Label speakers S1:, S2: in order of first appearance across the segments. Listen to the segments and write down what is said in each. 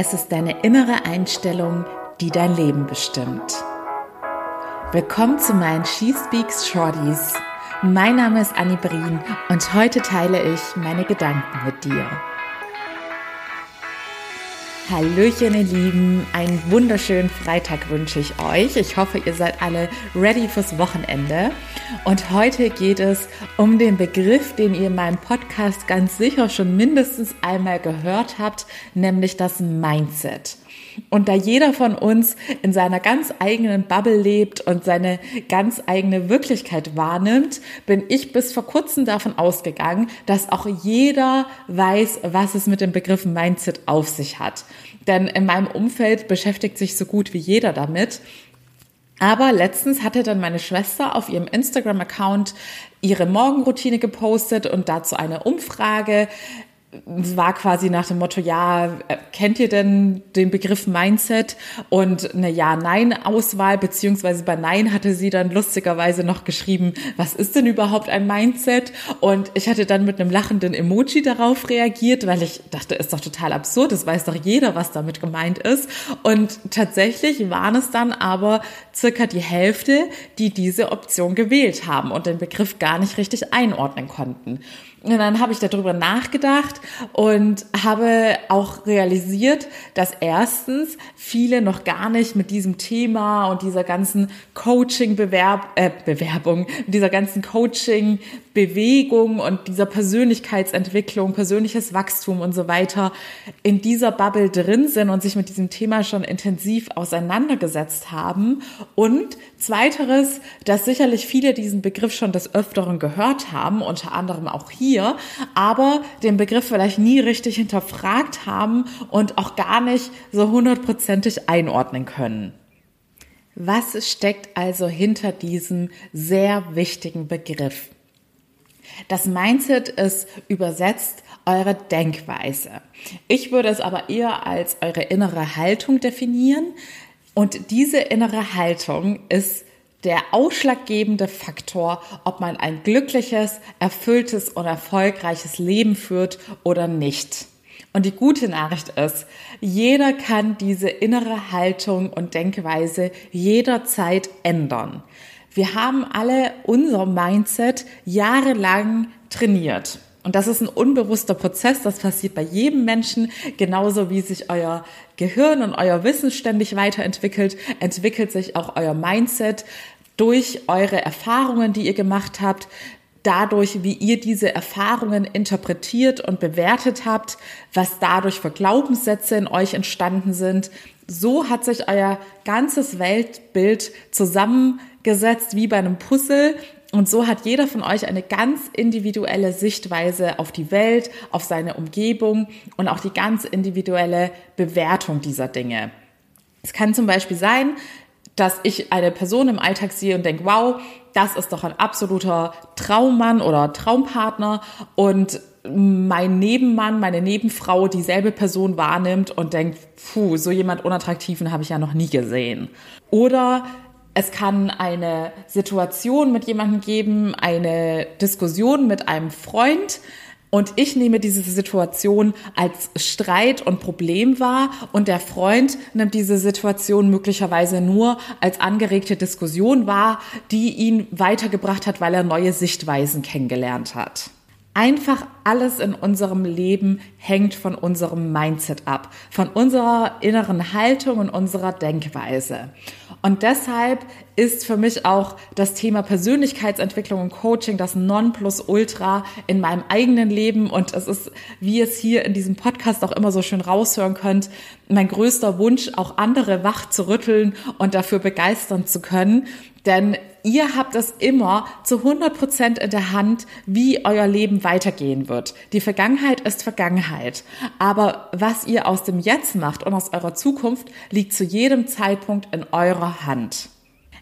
S1: Es ist deine innere Einstellung, die dein Leben bestimmt. Willkommen zu meinen She Speaks Shorties. Mein Name ist Annie Brien und heute teile ich meine Gedanken mit dir. Hallöchen, ihr Lieben. Einen wunderschönen Freitag wünsche ich euch. Ich hoffe, ihr seid alle ready fürs Wochenende. Und heute geht es um den Begriff, den ihr in meinem Podcast ganz sicher schon mindestens einmal gehört habt, nämlich das Mindset. Und da jeder von uns in seiner ganz eigenen Bubble lebt und seine ganz eigene Wirklichkeit wahrnimmt, bin ich bis vor kurzem davon ausgegangen, dass auch jeder weiß, was es mit dem Begriff Mindset auf sich hat. Denn in meinem Umfeld beschäftigt sich so gut wie jeder damit. Aber letztens hatte dann meine Schwester auf ihrem Instagram-Account ihre Morgenroutine gepostet und dazu eine Umfrage war quasi nach dem Motto, ja, äh, kennt ihr denn den Begriff Mindset? Und eine Ja-Nein-Auswahl, beziehungsweise bei Nein hatte sie dann lustigerweise noch geschrieben, was ist denn überhaupt ein Mindset? Und ich hatte dann mit einem lachenden Emoji darauf reagiert, weil ich dachte, ist doch total absurd, das weiß doch jeder, was damit gemeint ist. Und tatsächlich waren es dann aber circa die Hälfte, die diese Option gewählt haben und den Begriff gar nicht richtig einordnen konnten. Und dann habe ich darüber nachgedacht und habe auch realisiert, dass erstens viele noch gar nicht mit diesem Thema und dieser ganzen Coaching-Bewerb, äh, Bewerbung, dieser ganzen Coaching-Bewegung und dieser Persönlichkeitsentwicklung, persönliches Wachstum und so weiter in dieser Bubble drin sind und sich mit diesem Thema schon intensiv auseinandergesetzt haben. Und zweiteres, dass sicherlich viele diesen Begriff schon des Öfteren gehört haben, unter anderem auch hier hier, aber den Begriff vielleicht nie richtig hinterfragt haben und auch gar nicht so hundertprozentig einordnen können. Was steckt also hinter diesem sehr wichtigen Begriff? Das Mindset ist übersetzt eure Denkweise. Ich würde es aber eher als eure innere Haltung definieren. Und diese innere Haltung ist der ausschlaggebende Faktor, ob man ein glückliches, erfülltes und erfolgreiches Leben führt oder nicht. Und die gute Nachricht ist, jeder kann diese innere Haltung und Denkweise jederzeit ändern. Wir haben alle unser Mindset jahrelang trainiert. Und das ist ein unbewusster Prozess, das passiert bei jedem Menschen, genauso wie sich euer Gehirn und euer Wissen ständig weiterentwickelt, entwickelt sich auch euer Mindset durch eure Erfahrungen, die ihr gemacht habt, dadurch, wie ihr diese Erfahrungen interpretiert und bewertet habt, was dadurch für Glaubenssätze in euch entstanden sind. So hat sich euer ganzes Weltbild zusammengesetzt wie bei einem Puzzle und so hat jeder von euch eine ganz individuelle Sichtweise auf die Welt, auf seine Umgebung und auch die ganz individuelle Bewertung dieser Dinge. Es kann zum Beispiel sein, dass ich eine Person im Alltag sehe und denke, wow, das ist doch ein absoluter Traummann oder Traumpartner und mein Nebenmann, meine Nebenfrau dieselbe Person wahrnimmt und denkt, puh, so jemand Unattraktiven habe ich ja noch nie gesehen. Oder es kann eine Situation mit jemandem geben, eine Diskussion mit einem Freund, und ich nehme diese Situation als Streit und Problem wahr und der Freund nimmt diese Situation möglicherweise nur als angeregte Diskussion wahr, die ihn weitergebracht hat, weil er neue Sichtweisen kennengelernt hat. Einfach alles in unserem Leben hängt von unserem Mindset ab, von unserer inneren Haltung und unserer Denkweise. Und deshalb ist für mich auch das Thema Persönlichkeitsentwicklung und Coaching das Nonplusultra in meinem eigenen Leben. Und es ist, wie es hier in diesem Podcast auch immer so schön raushören könnt, mein größter Wunsch, auch andere wach zu rütteln und dafür begeistern zu können. Denn ihr habt es immer zu 100 Prozent in der Hand, wie euer Leben weitergehen wird. Die Vergangenheit ist Vergangenheit. Aber was ihr aus dem Jetzt macht und aus eurer Zukunft, liegt zu jedem Zeitpunkt in eurer Hand.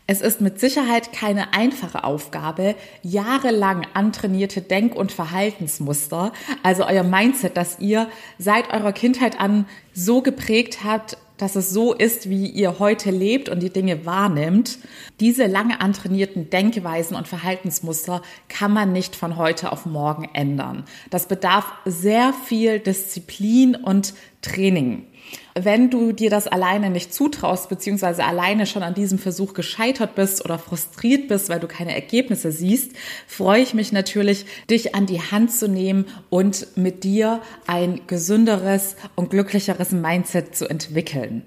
S1: Es ist mit Sicherheit keine einfache Aufgabe, jahrelang antrainierte Denk- und Verhaltensmuster, also euer Mindset, das ihr seit eurer Kindheit an so geprägt habt, dass es so ist, wie ihr heute lebt und die Dinge wahrnimmt. Diese lange antrainierten Denkweisen und Verhaltensmuster kann man nicht von heute auf morgen ändern. Das bedarf sehr viel Disziplin und Training. Wenn du dir das alleine nicht zutraust, beziehungsweise alleine schon an diesem Versuch gescheitert bist oder frustriert bist, weil du keine Ergebnisse siehst, freue ich mich natürlich, dich an die Hand zu nehmen und mit dir ein gesünderes und glücklicheres Mindset zu entwickeln.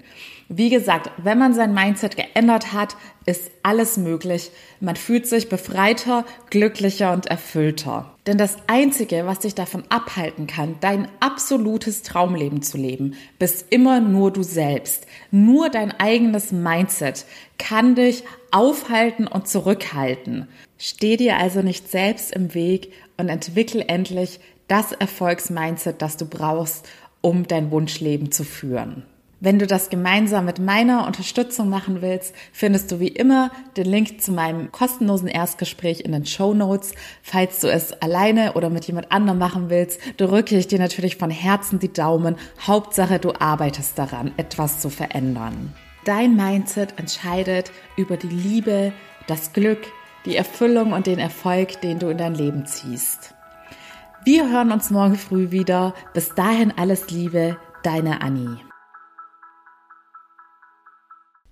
S1: Wie gesagt, wenn man sein Mindset geändert hat, ist alles möglich. Man fühlt sich befreiter, glücklicher und erfüllter. Denn das Einzige, was dich davon abhalten kann, dein absolutes Traumleben zu leben, bist immer nur du selbst. Nur dein eigenes Mindset kann dich aufhalten und zurückhalten. Steh dir also nicht selbst im Weg und entwickel endlich das Erfolgsmindset, das du brauchst, um dein Wunschleben zu führen. Wenn du das gemeinsam mit meiner Unterstützung machen willst, findest du wie immer den Link zu meinem kostenlosen Erstgespräch in den Show Notes. Falls du es alleine oder mit jemand anderem machen willst, drücke ich dir natürlich von Herzen die Daumen. Hauptsache, du arbeitest daran, etwas zu verändern. Dein Mindset entscheidet über die Liebe, das Glück, die Erfüllung und den Erfolg, den du in dein Leben ziehst. Wir hören uns morgen früh wieder. Bis dahin alles Liebe, deine Annie.